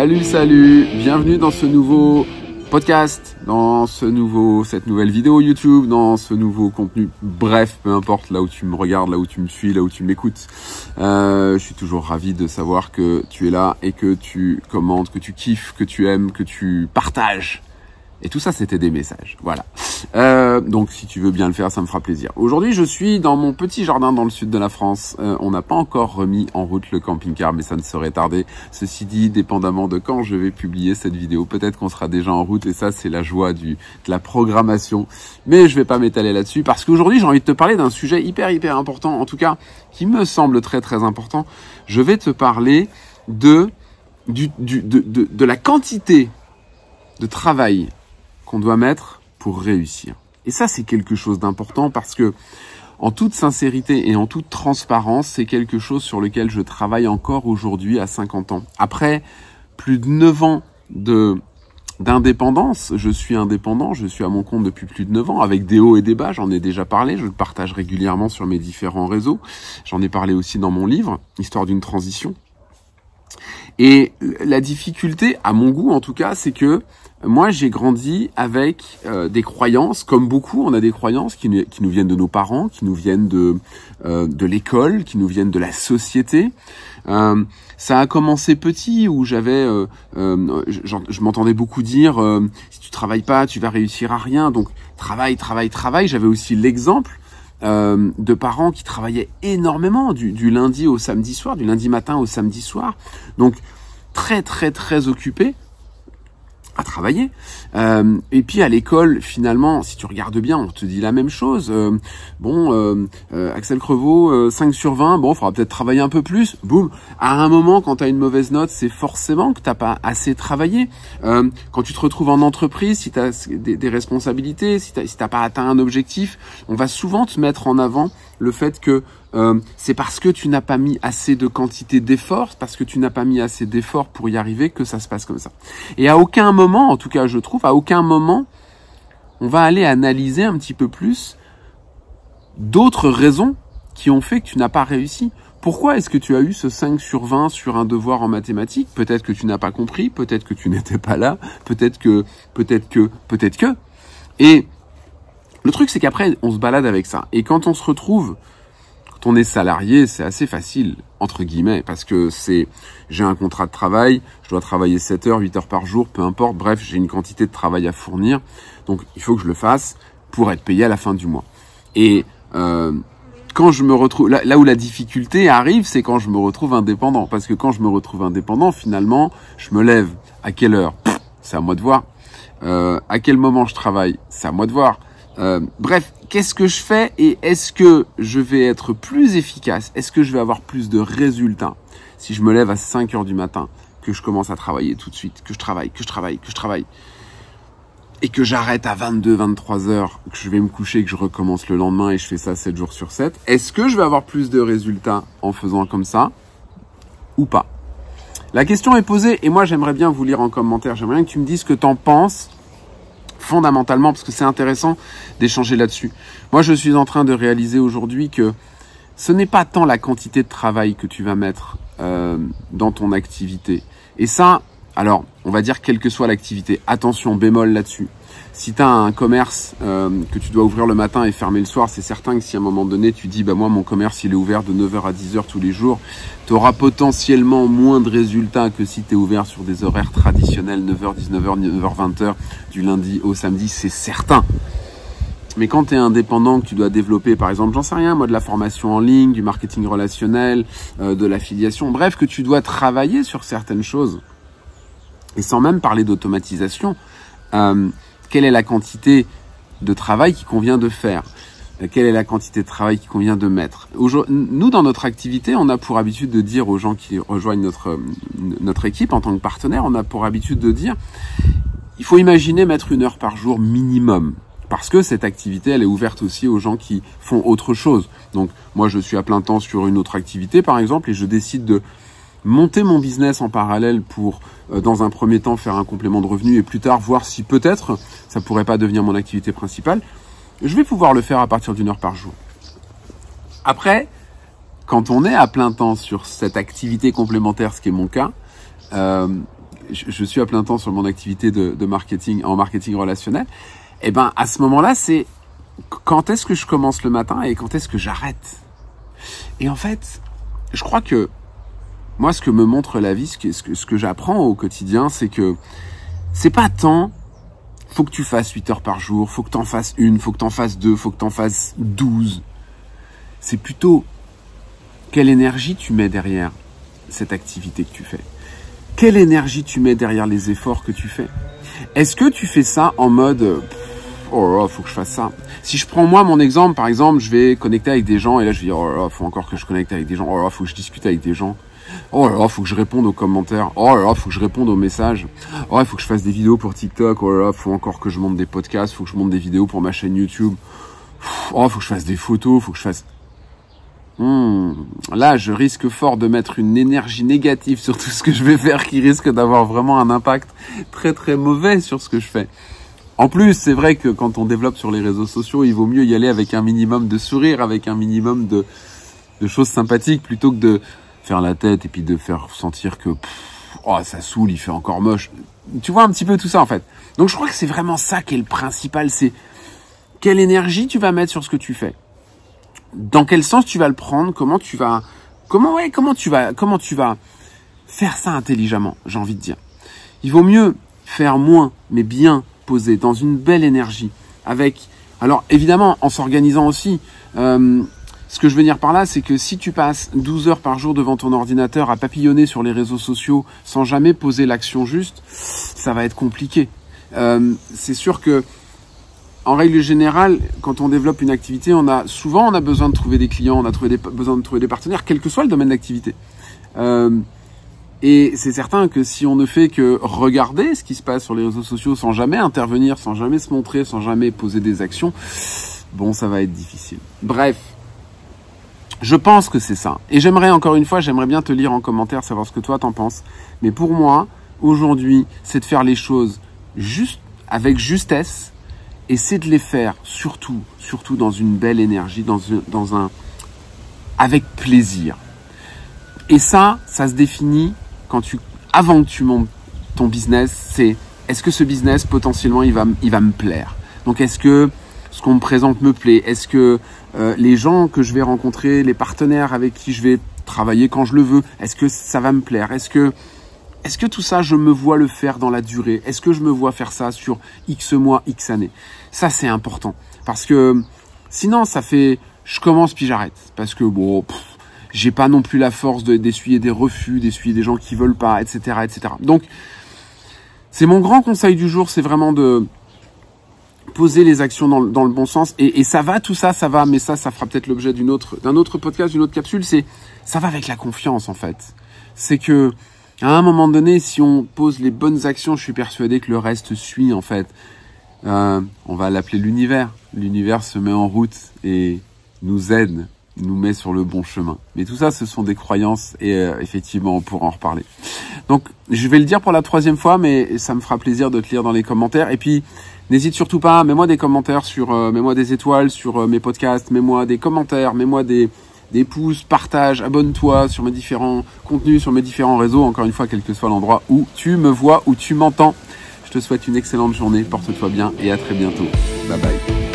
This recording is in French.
Salut, salut, bienvenue dans ce nouveau podcast, dans ce nouveau, cette nouvelle vidéo YouTube, dans ce nouveau contenu. Bref, peu importe là où tu me regardes, là où tu me suis, là où tu m'écoutes. Euh, je suis toujours ravi de savoir que tu es là et que tu commentes, que tu kiffes, que tu aimes, que tu partages et tout ça, c'était des messages. Voilà. Euh, donc, si tu veux bien le faire, ça me fera plaisir. Aujourd'hui, je suis dans mon petit jardin dans le sud de la France. Euh, on n'a pas encore remis en route le camping-car, mais ça ne serait tardé. Ceci dit, dépendamment de quand je vais publier cette vidéo, peut-être qu'on sera déjà en route. Et ça, c'est la joie du, de la programmation. Mais je vais pas m'étaler là-dessus parce qu'aujourd'hui, j'ai envie de te parler d'un sujet hyper, hyper important. En tout cas, qui me semble très, très important. Je vais te parler de, du, du, de, de, de la quantité de travail qu'on doit mettre pour réussir. Et ça, c'est quelque chose d'important parce que, en toute sincérité et en toute transparence, c'est quelque chose sur lequel je travaille encore aujourd'hui à 50 ans. Après plus de 9 ans de d'indépendance, je suis indépendant, je suis à mon compte depuis plus de 9 ans, avec des hauts et des bas, j'en ai déjà parlé, je le partage régulièrement sur mes différents réseaux, j'en ai parlé aussi dans mon livre, Histoire d'une transition. Et la difficulté, à mon goût en tout cas, c'est que moi, j'ai grandi avec euh, des croyances, comme beaucoup, on a des croyances qui, qui, nous viennent de nos parents, qui nous viennent de, euh, de l'école, qui nous viennent de la société. Euh, ça a commencé petit, où j'avais, euh, euh, je m'entendais beaucoup dire, si tu travailles pas, tu vas réussir à rien. Donc, travail, travail, travail. J'avais aussi l'exemple de parents qui travaillaient énormément du, du lundi au samedi soir, du lundi matin au samedi soir. Donc, très, très, très occupés travailler. Euh, et puis à l'école, finalement, si tu regardes bien, on te dit la même chose. Euh, bon, euh, euh Axel Crevaux, 5 sur 20, bon, il faudra peut-être travailler un peu plus. Boum. À un moment, quand tu as une mauvaise note, c'est forcément que t'as pas assez travaillé. quand tu te retrouves en entreprise, si tu as des, des, responsabilités, si tu si t'as pas atteint un objectif, on va souvent te mettre en avant le fait que euh, c'est parce que tu n'as pas mis assez de quantité d'efforts, parce que tu n'as pas mis assez d'efforts pour y arriver que ça se passe comme ça. Et à aucun moment, en tout cas je trouve, à aucun moment, on va aller analyser un petit peu plus d'autres raisons qui ont fait que tu n'as pas réussi. Pourquoi est-ce que tu as eu ce 5 sur 20 sur un devoir en mathématiques? Peut-être que tu n'as pas compris, peut-être que tu n'étais pas là, peut-être que, peut-être que, peut-être que. Et le truc, c'est qu'après, on se balade avec ça. Et quand on se retrouve, quand on est salarié, c'est assez facile, entre guillemets, parce que c'est, j'ai un contrat de travail, je dois travailler 7 heures, 8 heures par jour, peu importe, bref, j'ai une quantité de travail à fournir. Donc, il faut que je le fasse pour être payé à la fin du mois. Et, euh, quand je me retrouve là, où la difficulté arrive, c'est quand je me retrouve indépendant. Parce que quand je me retrouve indépendant, finalement, je me lève. À quelle heure? C'est à moi de voir. Euh, à quel moment je travaille? C'est à moi de voir. Euh, bref, qu'est-ce que je fais et est-ce que je vais être plus efficace Est-ce que je vais avoir plus de résultats si je me lève à 5 heures du matin, que je commence à travailler tout de suite, que je travaille, que je travaille, que je travaille et que j'arrête à 22, 23 heures, que je vais me coucher, que je recommence le lendemain et je fais ça 7 jours sur 7, est-ce que je vais avoir plus de résultats en faisant comme ça ou pas La question est posée et moi j'aimerais bien vous lire en commentaire, j'aimerais bien que tu me dises ce que tu en penses fondamentalement, parce que c'est intéressant d'échanger là-dessus. Moi, je suis en train de réaliser aujourd'hui que ce n'est pas tant la quantité de travail que tu vas mettre euh, dans ton activité. Et ça, alors, on va dire quelle que soit l'activité. Attention, bémol là-dessus. Si tu un commerce euh, que tu dois ouvrir le matin et fermer le soir, c'est certain que si à un moment donné tu dis bah moi mon commerce il est ouvert de 9h à 10h tous les jours, tu auras potentiellement moins de résultats que si tu es ouvert sur des horaires traditionnels 9h, 19h, 9h, 20h du lundi au samedi, c'est certain. Mais quand tu es indépendant, que tu dois développer, par exemple, j'en sais rien, moi, de la formation en ligne, du marketing relationnel, euh, de l'affiliation, bref, que tu dois travailler sur certaines choses, et sans même parler d'automatisation, euh, quelle est la quantité de travail qui convient de faire quelle est la quantité de travail qui convient de mettre. Nous, dans notre activité, on a pour habitude de dire aux gens qui rejoignent notre, notre équipe en tant que partenaire, on a pour habitude de dire, il faut imaginer mettre une heure par jour minimum. Parce que cette activité, elle est ouverte aussi aux gens qui font autre chose. Donc, moi, je suis à plein temps sur une autre activité, par exemple, et je décide de monter mon business en parallèle pour, euh, dans un premier temps, faire un complément de revenu et plus tard voir si peut-être ça pourrait pas devenir mon activité principale, je vais pouvoir le faire à partir d'une heure par jour. Après, quand on est à plein temps sur cette activité complémentaire, ce qui est mon cas, euh, je, suis à plein temps sur mon activité de, de marketing en marketing relationnel. Et eh ben à ce moment-là, c'est quand est-ce que je commence le matin et quand est-ce que j'arrête? Et en fait, je crois que moi, ce que me montre la vie, ce que, ce que, j'apprends au quotidien, c'est que c'est pas tant faut que tu fasses 8 heures par jour, faut que tu en fasses une, faut que tu en fasses deux, faut que tu en fasses 12. C'est plutôt quelle énergie tu mets derrière cette activité que tu fais. Quelle énergie tu mets derrière les efforts que tu fais. Est-ce que tu fais ça en mode oh là, faut que je fasse ça. Si je prends moi mon exemple, par exemple, je vais connecter avec des gens et là je dire oh là, faut encore que je connecte avec des gens. Oh là, faut que je discute avec des gens. Oh là là, faut que je réponde aux commentaires. Oh là là, faut que je réponde aux messages. Oh, il faut que je fasse des vidéos pour TikTok. Oh là là, faut encore que je monte des podcasts. Faut que je monte des vidéos pour ma chaîne YouTube. Oh, faut que je fasse des photos. Faut que je fasse. Hmm. Là, je risque fort de mettre une énergie négative sur tout ce que je vais faire, qui risque d'avoir vraiment un impact très très mauvais sur ce que je fais. En plus, c'est vrai que quand on développe sur les réseaux sociaux, il vaut mieux y aller avec un minimum de sourire, avec un minimum de, de choses sympathiques, plutôt que de faire la tête et puis de faire sentir que oh, ça saoule, il fait encore moche. Tu vois un petit peu tout ça en fait. Donc je crois que c'est vraiment ça qui est le principal, c'est quelle énergie tu vas mettre sur ce que tu fais. Dans quel sens tu vas le prendre, comment tu vas comment ouais, comment tu vas comment tu vas faire ça intelligemment, j'ai envie de dire. Il vaut mieux faire moins mais bien posé dans une belle énergie avec alors évidemment en s'organisant aussi euh, ce que je veux dire par là, c'est que si tu passes 12 heures par jour devant ton ordinateur à papillonner sur les réseaux sociaux sans jamais poser l'action juste, ça va être compliqué. Euh, c'est sûr que, en règle générale, quand on développe une activité, on a souvent on a besoin de trouver des clients, on a besoin de trouver des partenaires, quel que soit le domaine d'activité. Euh, et c'est certain que si on ne fait que regarder ce qui se passe sur les réseaux sociaux sans jamais intervenir, sans jamais se montrer, sans jamais poser des actions, bon, ça va être difficile. Bref, je pense que c'est ça. Et j'aimerais encore une fois, j'aimerais bien te lire en commentaire, savoir ce que toi t'en penses. Mais pour moi, aujourd'hui, c'est de faire les choses juste, avec justesse, et c'est de les faire surtout, surtout dans une belle énergie, dans, dans un, avec plaisir. Et ça, ça se définit quand tu, avant que tu montes ton business, c'est est-ce que ce business potentiellement il va, il va me plaire? Donc est-ce que ce qu'on me présente me plaît Est-ce que euh, les gens que je vais rencontrer, les partenaires avec qui je vais travailler quand je le veux, est-ce que ça va me plaire? Est-ce que est-ce que tout ça, je me vois le faire dans la durée? Est-ce que je me vois faire ça sur X mois, X années? Ça, c'est important. Parce que sinon, ça fait je commence puis j'arrête. Parce que bon, j'ai pas non plus la force d'essuyer des refus, d'essuyer des gens qui veulent pas, etc., etc. Donc, c'est mon grand conseil du jour, c'est vraiment de poser les actions dans, dans le bon sens. Et, et, ça va, tout ça, ça va, mais ça, ça fera peut-être l'objet d'une autre, d'un autre podcast, d'une autre capsule. C'est, ça va avec la confiance, en fait. C'est que, à un moment donné, si on pose les bonnes actions, je suis persuadé que le reste suit, en fait. Euh, on va l'appeler l'univers. L'univers se met en route et nous aide, nous met sur le bon chemin. Mais tout ça, ce sont des croyances et euh, effectivement, on pourra en reparler. Donc, je vais le dire pour la troisième fois, mais ça me fera plaisir de te lire dans les commentaires. Et puis, N'hésite surtout pas, mets-moi des commentaires sur, euh, mets-moi des étoiles sur euh, mes podcasts, mets-moi des commentaires, mets-moi des, des pouces, partage, abonne-toi sur mes différents contenus, sur mes différents réseaux, encore une fois, quel que soit l'endroit où tu me vois, où tu m'entends. Je te souhaite une excellente journée, porte-toi bien et à très bientôt. Bye bye.